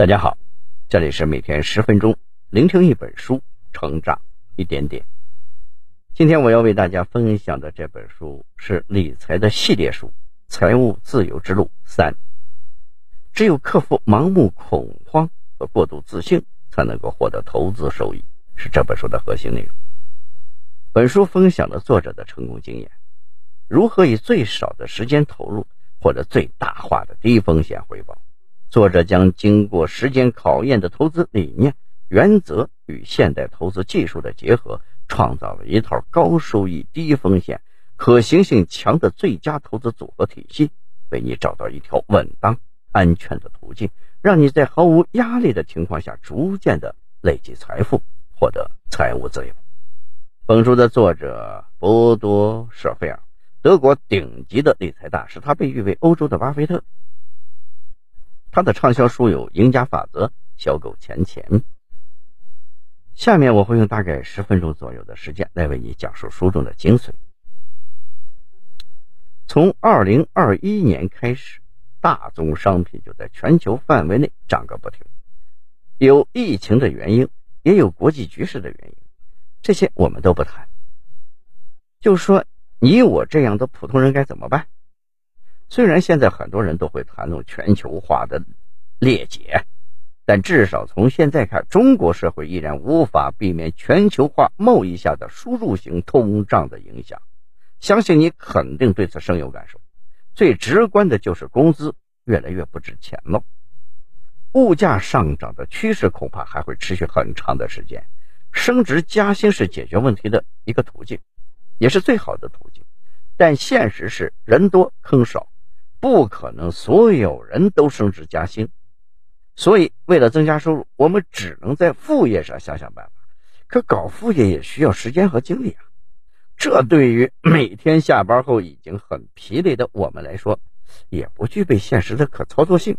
大家好，这里是每天十分钟聆听一本书，成长一点点。今天我要为大家分享的这本书是理财的系列书《财务自由之路三》。只有克服盲目恐慌和过度自信，才能够获得投资收益，是这本书的核心内容。本书分享了作者的成功经验，如何以最少的时间投入，获得最大化的低风险回报。作者将经过时间考验的投资理念、原则与现代投资技术的结合，创造了一套高收益、低风险、可行性强的最佳投资组合体系，为你找到一条稳当、安全的途径，让你在毫无压力的情况下，逐渐的累积财富，获得财务自由。本书的作者波多·舍菲尔，德国顶级的理财大师，他被誉为欧洲的巴菲特。他的畅销书有《赢家法则》《小狗钱钱》。下面我会用大概十分钟左右的时间来为你讲述书中的精髓。从二零二一年开始，大宗商品就在全球范围内涨个不停，有疫情的原因，也有国际局势的原因，这些我们都不谈。就说你我这样的普通人该怎么办？虽然现在很多人都会谈论全球化的裂解，但至少从现在看，中国社会依然无法避免全球化贸易下的输入型通胀的影响。相信你肯定对此深有感受。最直观的就是工资越来越不值钱了，物价上涨的趋势恐怕还会持续很长的时间。升职加薪是解决问题的一个途径，也是最好的途径，但现实是人多坑少。不可能所有人都升职加薪，所以为了增加收入，我们只能在副业上想想办法。可搞副业也需要时间和精力啊，这对于每天下班后已经很疲累的我们来说，也不具备现实的可操作性。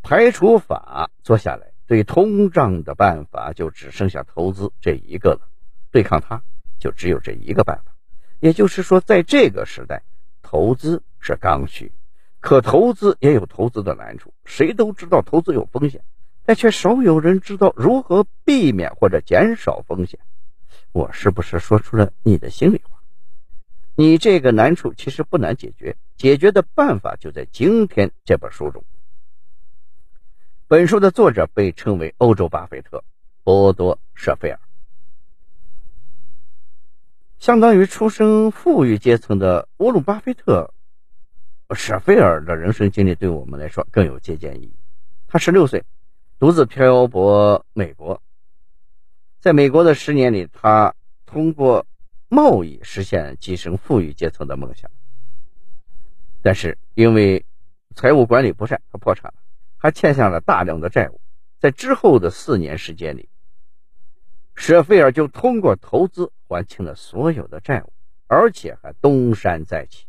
排除法做下来，对通胀的办法就只剩下投资这一个了，对抗它就只有这一个办法。也就是说，在这个时代。投资是刚需，可投资也有投资的难处。谁都知道投资有风险，但却少有人知道如何避免或者减少风险。我是不是说出了你的心里话？你这个难处其实不难解决，解决的办法就在今天这本书中。本书的作者被称为欧洲巴菲特波多·舍菲尔。相当于出生富裕阶层的沃伦·巴菲特、舍菲尔的人生经历，对我们来说更有借鉴意义。他十六岁，独自漂泊美国，在美国的十年里，他通过贸易实现跻身富裕阶层的梦想。但是因为财务管理不善，他破产了，还欠下了大量的债务。在之后的四年时间里，舍菲尔就通过投资。还清了所有的债务，而且还东山再起。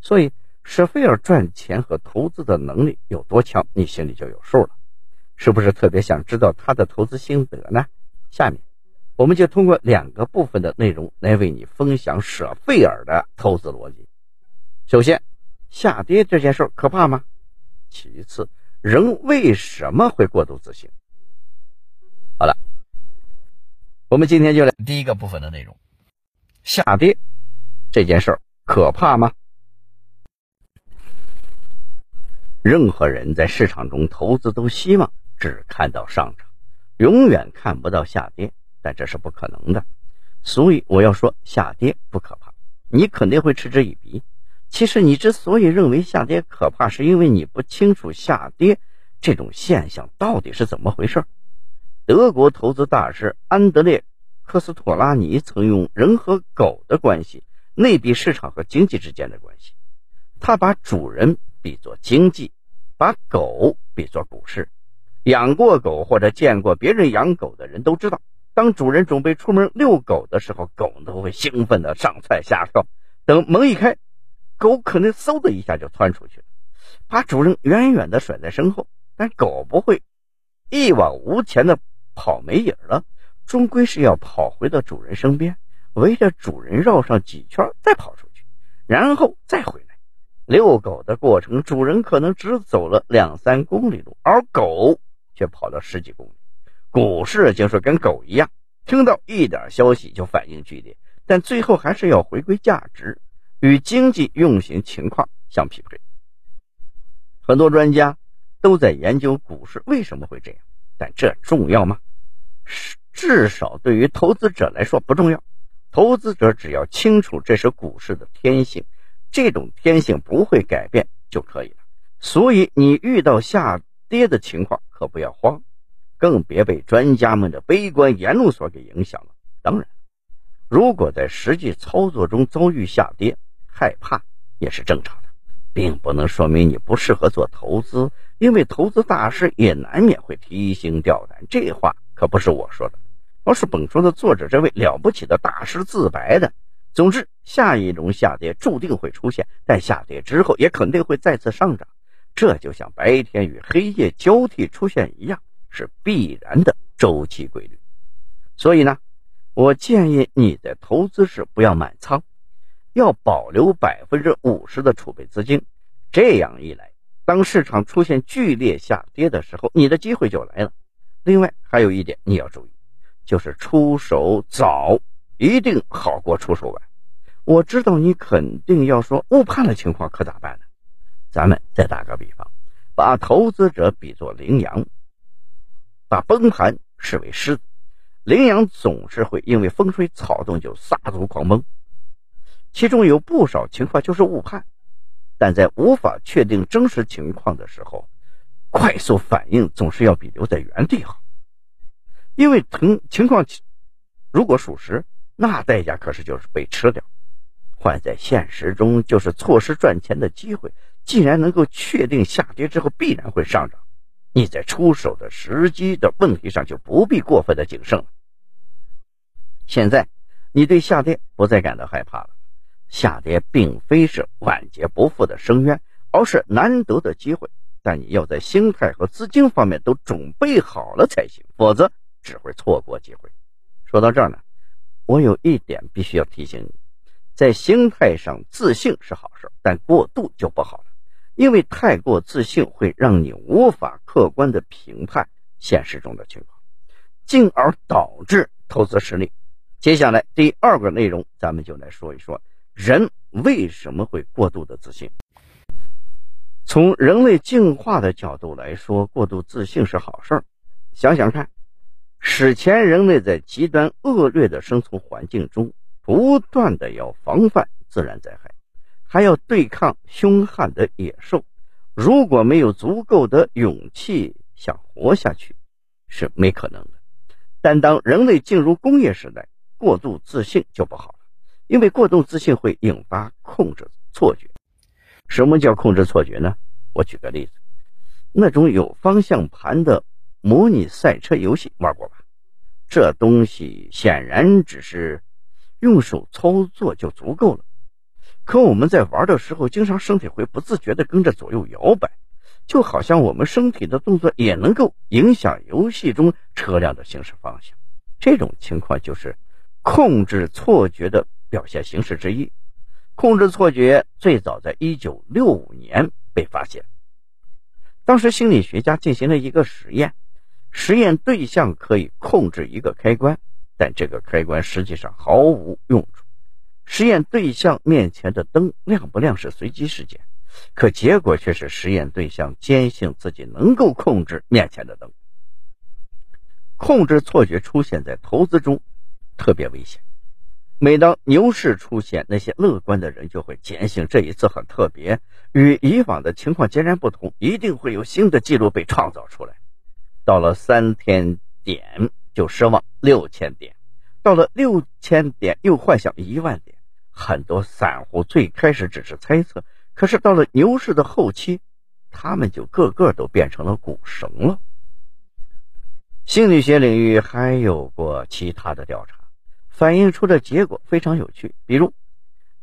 所以，舍菲尔赚钱和投资的能力有多强，你心里就有数了。是不是特别想知道他的投资心得呢？下面，我们就通过两个部分的内容来为你分享舍费尔的投资逻辑。首先，下跌这件事可怕吗？其次，人为什么会过度自信？好了。我们今天就来第一个部分的内容：下跌这件事儿可怕吗？任何人在市场中投资都希望只看到上涨，永远看不到下跌，但这是不可能的。所以我要说，下跌不可怕，你肯定会嗤之以鼻。其实你之所以认为下跌可怕，是因为你不清楚下跌这种现象到底是怎么回事。德国投资大师安德烈·科斯托拉尼曾用人和狗的关系类比市场和经济之间的关系。他把主人比作经济，把狗比作股市。养过狗或者见过别人养狗的人都知道，当主人准备出门遛狗的时候，狗都会兴奋的上蹿下跳。等门一开，狗可能嗖的一下就窜出去了，把主人远远的甩在身后。但狗不会一往无前的。跑没影了，终归是要跑回到主人身边，围着主人绕上几圈，再跑出去，然后再回来。遛狗的过程，主人可能只走了两三公里路，而狗却跑了十几公里。股市就是跟狗一样，听到一点消息就反应剧烈，但最后还是要回归价值，与经济运行情况相匹配。很多专家都在研究股市为什么会这样，但这重要吗？是至少对于投资者来说不重要。投资者只要清楚这是股市的天性，这种天性不会改变就可以了。所以你遇到下跌的情况，可不要慌，更别被专家们的悲观言论所给影响了。当然，如果在实际操作中遭遇下跌，害怕也是正常的，并不能说明你不适合做投资，因为投资大师也难免会提心吊胆。这话可不是我说的。而是本书的作者这位了不起的大师自白的。总之，下一种下跌注定会出现，但下跌之后也肯定会再次上涨。这就像白天与黑夜交替出现一样，是必然的周期规律。所以呢，我建议你在投资时不要满仓，要保留百分之五十的储备资金。这样一来，当市场出现剧烈下跌的时候，你的机会就来了。另外，还有一点你要注意。就是出手早一定好过出手晚。我知道你肯定要说误判的情况可咋办呢？咱们再打个比方，把投资者比作羚羊，把崩盘视为狮子。羚羊总是会因为风吹草动就撒足狂奔，其中有不少情况就是误判。但在无法确定真实情况的时候，快速反应总是要比留在原地好。因为情情况如果属实，那代价可是就是被吃掉；换在现实中，就是错失赚钱的机会。既然能够确定下跌之后必然会上涨，你在出手的时机的问题上就不必过分的谨慎了。现在你对下跌不再感到害怕了，下跌并非是万劫不复的深渊，而是难得的机会。但你要在心态和资金方面都准备好了才行，否则。只会错过机会。说到这儿呢，我有一点必须要提醒你：在心态上自信是好事，但过度就不好了。因为太过自信会让你无法客观的评判现实中的情况，进而导致投资失利。接下来第二个内容，咱们就来说一说人为什么会过度的自信。从人类进化的角度来说，过度自信是好事。想想看。史前人类在极端恶劣的生存环境中，不断的要防范自然灾害，还要对抗凶悍的野兽。如果没有足够的勇气想活下去，是没可能的。但当人类进入工业时代，过度自信就不好了，因为过度自信会引发控制错觉。什么叫控制错觉呢？我举个例子，那种有方向盘的。模拟赛车游戏玩过吧？这东西显然只是用手操作就足够了。可我们在玩的时候，经常身体会不自觉地跟着左右摇摆，就好像我们身体的动作也能够影响游戏中车辆的行驶方向。这种情况就是控制错觉的表现形式之一。控制错觉最早在一九六五年被发现，当时心理学家进行了一个实验。实验对象可以控制一个开关，但这个开关实际上毫无用处。实验对象面前的灯亮不亮是随机事件，可结果却是实验对象坚信自己能够控制面前的灯。控制错觉出现在投资中，特别危险。每当牛市出现，那些乐观的人就会坚信这一次很特别，与以往的情况截然不同，一定会有新的记录被创造出来。到了三千点就失望六千点，到了六千点又幻想一万点。很多散户最开始只是猜测，可是到了牛市的后期，他们就个个都变成了股神了。心理学领域还有过其他的调查，反映出的结果非常有趣。比如，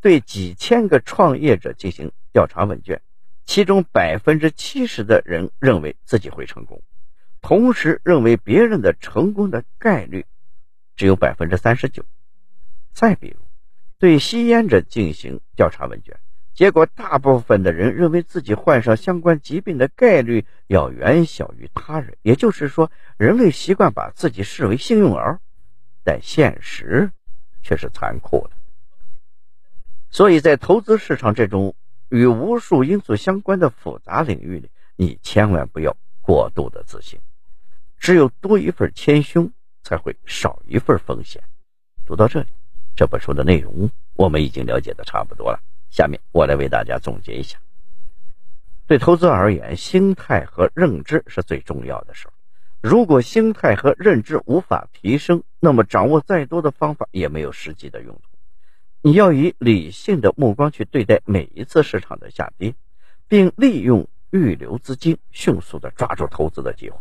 对几千个创业者进行调查问卷，其中百分之七十的人认为自己会成功。同时认为别人的成功的概率只有百分之三十九。再比如，对吸烟者进行调查问卷，结果大部分的人认为自己患上相关疾病的概率要远小于他人，也就是说，人类习惯把自己视为幸运儿，但现实却是残酷的。所以在投资市场这种与无数因素相关的复杂领域里，你千万不要过度的自信。只有多一份谦虚，才会少一份风险。读到这里，这本书的内容我们已经了解的差不多了。下面我来为大家总结一下。对投资而言，心态和认知是最重要的事儿如果心态和认知无法提升，那么掌握再多的方法也没有实际的用途。你要以理性的目光去对待每一次市场的下跌，并利用预留资金，迅速的抓住投资的机会。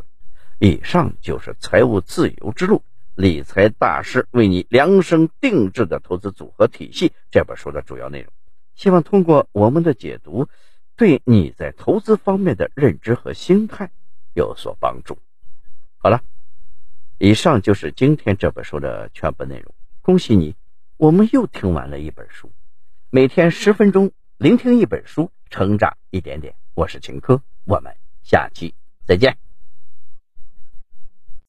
以上就是财务自由之路理财大师为你量身定制的投资组合体系这本书的主要内容。希望通过我们的解读，对你在投资方面的认知和心态有所帮助。好了，以上就是今天这本书的全部内容。恭喜你，我们又听完了一本书。每天十分钟，聆听一本书，成长一点点。我是秦科，我们下期再见。